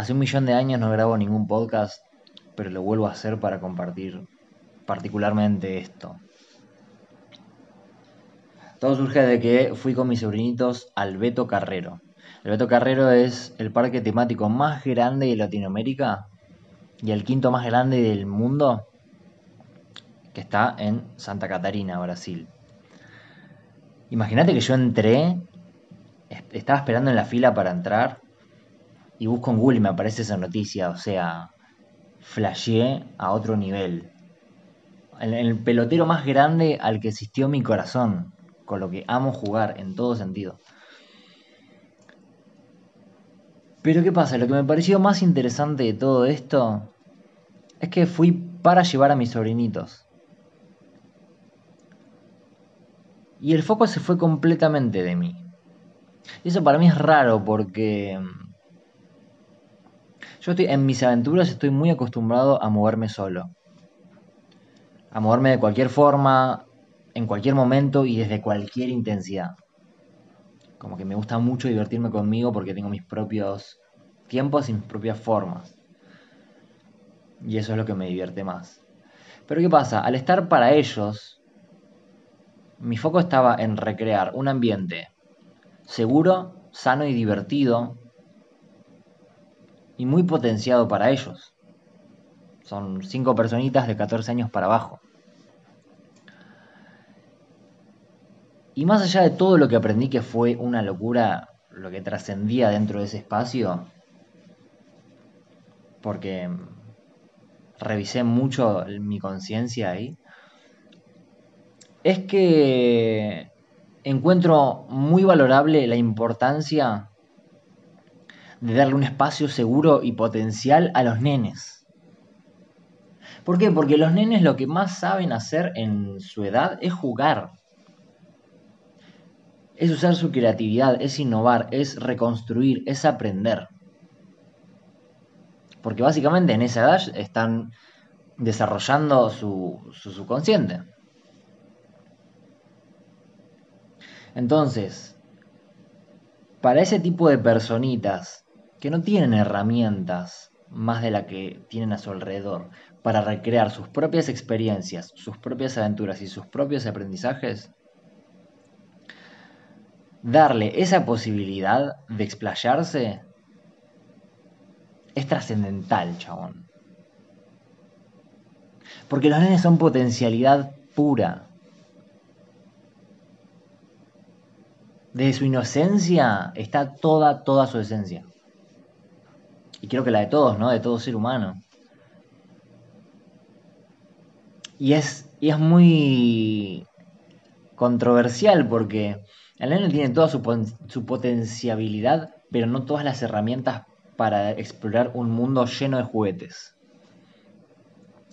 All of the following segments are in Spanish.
Hace un millón de años no grabo ningún podcast, pero lo vuelvo a hacer para compartir particularmente esto. Todo surge de que fui con mis sobrinitos al Beto Carrero. El Beto Carrero es el parque temático más grande de Latinoamérica y el quinto más grande del mundo, que está en Santa Catarina, Brasil. Imagínate que yo entré, estaba esperando en la fila para entrar y busco en Google y me aparece esa noticia, o sea, flasheé a otro nivel. El, el pelotero más grande al que existió mi corazón, con lo que amo jugar en todo sentido. Pero ¿qué pasa? Lo que me pareció más interesante de todo esto es que fui para llevar a mis sobrinitos. Y el foco se fue completamente de mí. Y eso para mí es raro porque yo estoy en mis aventuras estoy muy acostumbrado a moverme solo. A moverme de cualquier forma, en cualquier momento y desde cualquier intensidad. Como que me gusta mucho divertirme conmigo porque tengo mis propios tiempos y mis propias formas. Y eso es lo que me divierte más. Pero ¿qué pasa? Al estar para ellos, mi foco estaba en recrear un ambiente seguro, sano y divertido y muy potenciado para ellos. Son cinco personitas de 14 años para abajo. Y más allá de todo lo que aprendí que fue una locura, lo que trascendía dentro de ese espacio, porque revisé mucho mi conciencia ahí, es que encuentro muy valorable la importancia de darle un espacio seguro y potencial a los nenes. ¿Por qué? Porque los nenes lo que más saben hacer en su edad es jugar. Es usar su creatividad, es innovar, es reconstruir, es aprender. Porque básicamente en esa edad están desarrollando su, su subconsciente. Entonces, para ese tipo de personitas que no tienen herramientas más de la que tienen a su alrededor para recrear sus propias experiencias, sus propias aventuras y sus propios aprendizajes, darle esa posibilidad de explayarse es trascendental, chabón. Porque los nenes son potencialidad pura. Desde su inocencia está toda, toda su esencia y creo que la de todos, ¿no? De todo ser humano. Y es, y es muy controversial porque el nene tiene toda su, su potenciabilidad, pero no todas las herramientas para explorar un mundo lleno de juguetes.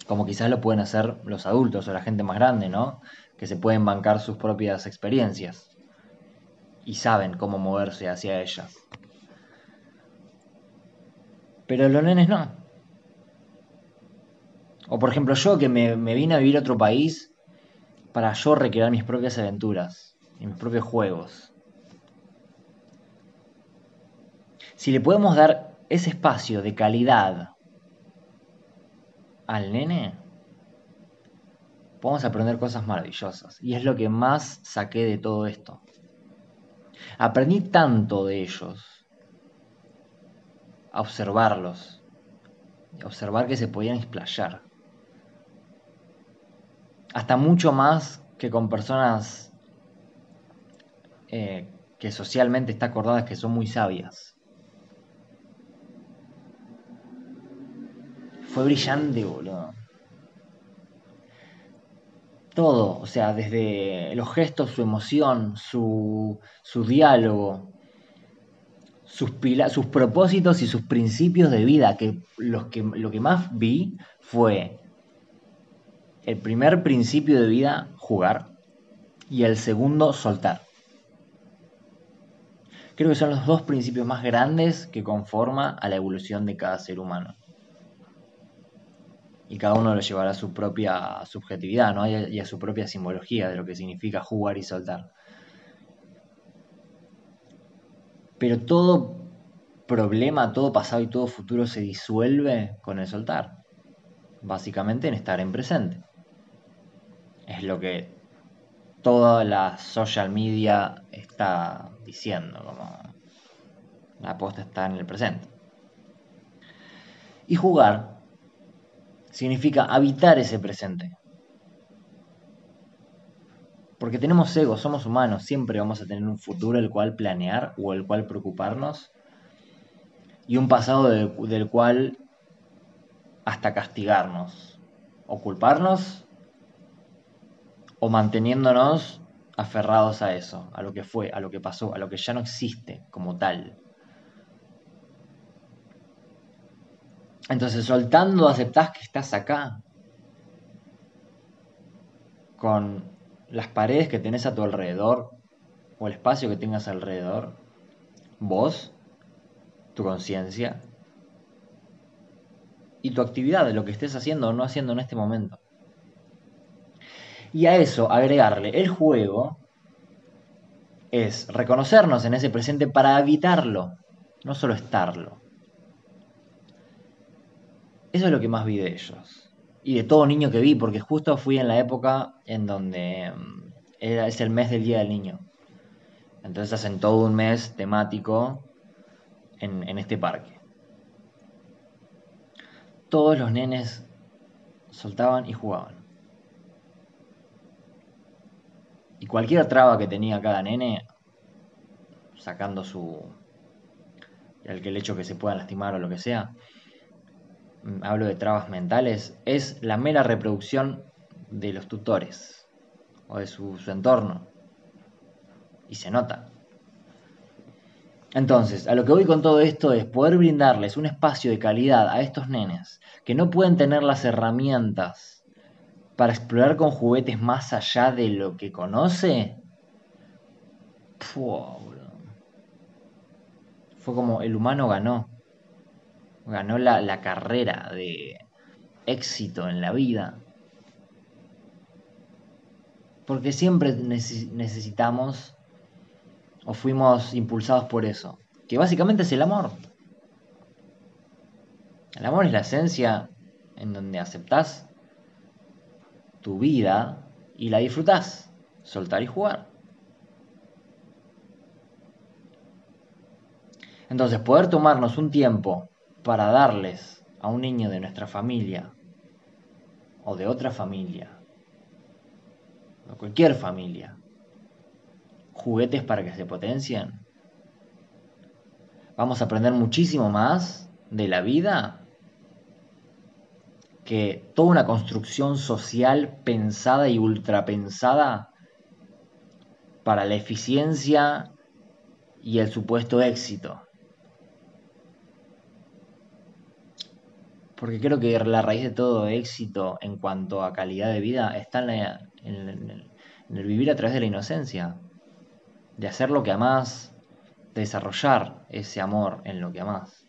Como quizás lo pueden hacer los adultos o la gente más grande, ¿no? Que se pueden bancar sus propias experiencias y saben cómo moverse hacia ellas. Pero los nenes no. O por ejemplo yo que me, vine a vivir a otro país para yo recrear mis propias aventuras y mis propios juegos. Si le podemos dar ese espacio de calidad al nene, podemos aprender cosas maravillosas. Y es lo que más saqué de todo esto. Aprendí tanto de ellos a observarlos, observar que se podían explayar. Hasta mucho más que con personas eh, que socialmente está acordadas que son muy sabias. Fue brillante, boludo. Todo, o sea, desde los gestos, su emoción, su, su diálogo, sus, sus propósitos y sus principios de vida, que, que lo que más vi fue el primer principio de vida, jugar, y el segundo, soltar. Creo que son los dos principios más grandes que conforma a la evolución de cada ser humano. Y cada uno lo llevará a su propia subjetividad ¿no? y a su propia simbología de lo que significa jugar y soltar. Pero todo problema, todo pasado y todo futuro se disuelve con el soltar. Básicamente en estar en presente. Es lo que toda la social media está diciendo, como la aposta está en el presente. Y jugar significa habitar ese presente. Porque tenemos ego, somos humanos, siempre vamos a tener un futuro el cual planear o el cual preocuparnos y un pasado del cual hasta castigarnos o culparnos o manteniéndonos aferrados a eso, a lo que fue, a lo que pasó, a lo que ya no existe como tal. Entonces, soltando, aceptás que estás acá, con las paredes que tenés a tu alrededor, o el espacio que tengas alrededor, vos, tu conciencia, y tu actividad, de lo que estés haciendo o no haciendo en este momento. Y a eso agregarle el juego es reconocernos en ese presente para habitarlo, no solo estarlo. Eso es lo que más vi de ellos. Y de todo niño que vi, porque justo fui en la época en donde mm, era, es el mes del Día del Niño. Entonces hacen todo un mes temático en, en este parque. Todos los nenes soltaban y jugaban. Y cualquier traba que tenía cada nene, sacando su. el, hecho que se puedan lastimar o lo que sea, hablo de trabas mentales, es la mera reproducción de los tutores o de su, entorno. Y se nota. Entonces, a lo que voy con todo esto es poder brindarles un espacio de calidad a estos nenes que no pueden tener las herramientas para explorar con juguetes más allá de lo que conoce, fue como el humano ganó. Ganó la, la carrera de éxito en la vida. Porque siempre necesitamos o fuimos impulsados por eso. Que básicamente es el amor. El amor es la esencia en donde aceptás tu vida y la disfrutás. Soltar y jugar. Entonces, poder tomarnos un tiempo para darles a un niño de nuestra familia o de otra familia, o cualquier familia, juguetes para que se potencien, vamos a aprender muchísimo más de la vida que toda una construcción social pensada y ultrapensada para la eficiencia y el supuesto éxito. Porque creo que la raíz de todo éxito en cuanto a calidad de vida está en, el, vivir a través de la inocencia, de hacer lo que amás, de desarrollar ese amor en lo que amás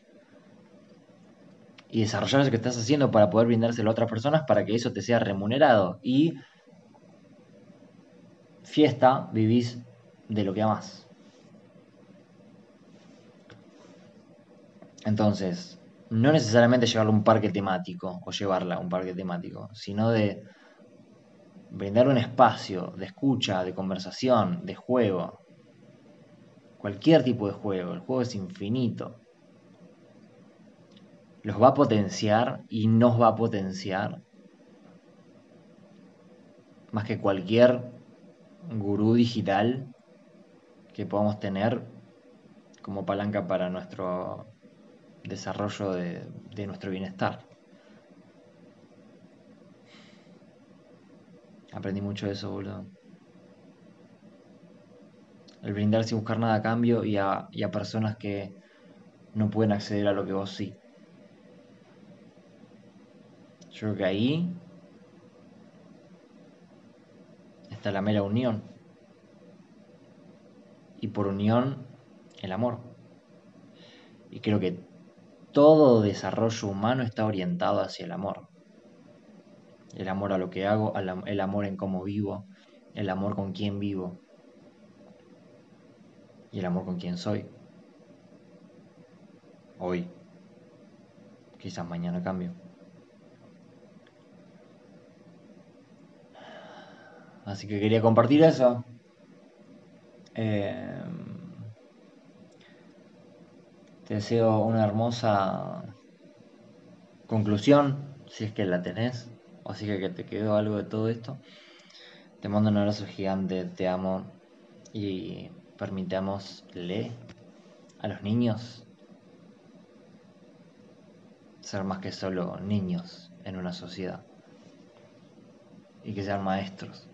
y desarrollar eso que estás haciendo para poder brindárselo a otras personas para que eso te sea remunerado. Y fiesta, vivís de lo que amas. Entonces, no necesariamente llevarlo un parque temático o llevarla a un parque temático, sino de brindar un espacio de escucha, de conversación, de juego. Cualquier tipo de juego, el juego es infinito los va a potenciar y nos va a potenciar más que cualquier gurú digital que podamos tener como palanca para nuestro desarrollo de, de nuestro bienestar. Aprendí mucho de eso, boludo. El brindar sin buscar nada a cambio y a, y a personas que no pueden acceder a lo que vos sí. Yo creo que ahí está la mera unión. Y por unión, el amor. Y creo que todo desarrollo humano está orientado hacia el amor. El amor a lo que hago, el amor en cómo vivo, el amor con quién vivo y el amor con quién soy. hoy. Quizás mañana cambio. Así que quería compartir eso. Eh, te deseo una hermosa conclusión, si es que la tenés, o si es que te quedó algo de todo esto. Te mando un abrazo gigante, te amo y permitámosle a los niños ser más que solo niños en una sociedad y que sean maestros.